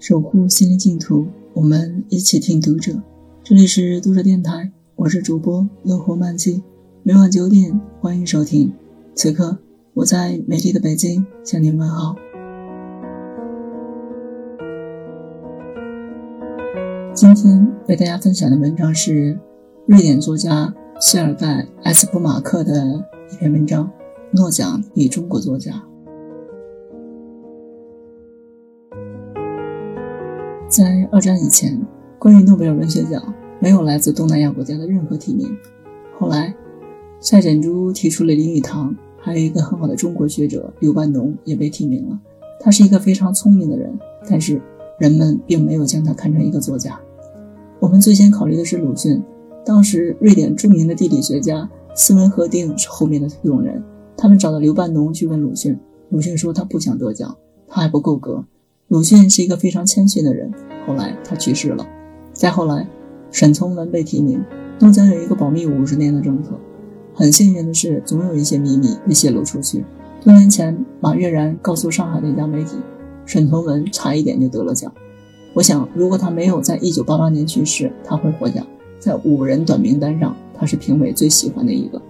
守护心灵净土，我们一起听读者。这里是读者电台，我是主播乐活漫记，每晚九点欢迎收听。此刻我在美丽的北京向您问好。今天为大家分享的文章是瑞典作家谢尔盖·埃斯普马克的一篇文章《诺奖与中国作家》。在二战以前，关于诺贝尔文学奖，没有来自东南亚国家的任何提名。后来，赛珍珠提出了林语堂，还有一个很好的中国学者刘半农也被提名了。他是一个非常聪明的人，但是人们并没有将他看成一个作家。我们最先考虑的是鲁迅，当时瑞典著名的地理学家斯文赫定是后面的推动人。他们找到刘半农去问鲁迅，鲁迅说他不想得奖，他还不够格。鲁迅是一个非常谦逊的人，后来他去世了。再后来，沈从文被提名，诺奖有一个保密五十年的政策。很幸运的是，总有一些秘密被泄露出去。多年前，马悦然告诉上海的一家媒体，沈从文差一点就得了奖。我想，如果他没有在一九八八年去世，他会获奖。在五人短名单上，他是评委最喜欢的一个。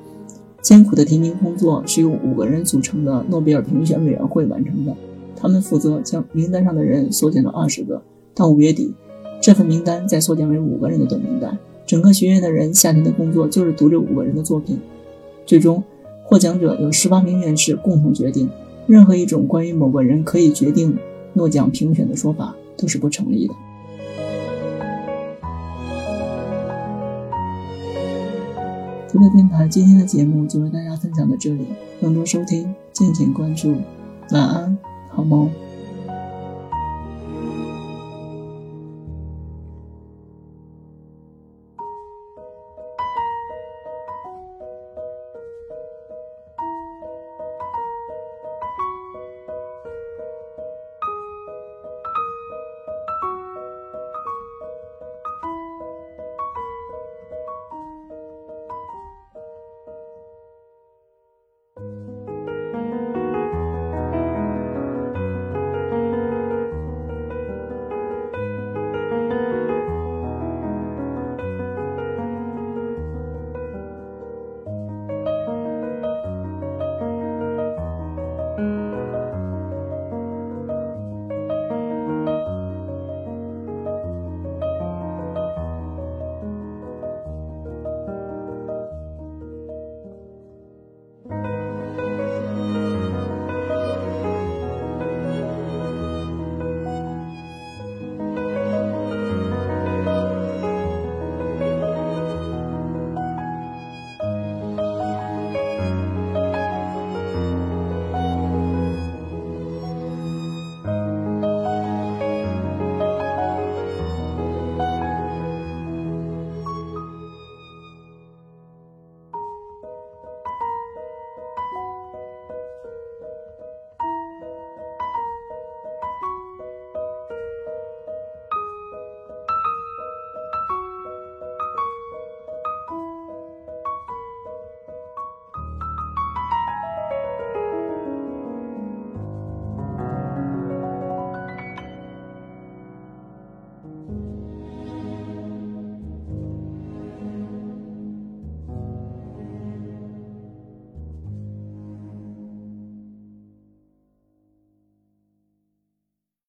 艰苦的提名工作是由五个人组成的诺贝尔评选委员会完成的，他们负责将名单上的人缩减到二十个。到五月底，这份名单再缩减为五个人的短名单。整个学院的人夏天的工作就是读这五个人的作品。最终，获奖者由十八名院士共同决定。任何一种关于某个人可以决定诺奖评选的说法。都是不成立的。除了电台今天的节目就为大家分享到这里，更多收听敬请关注。晚安，好梦。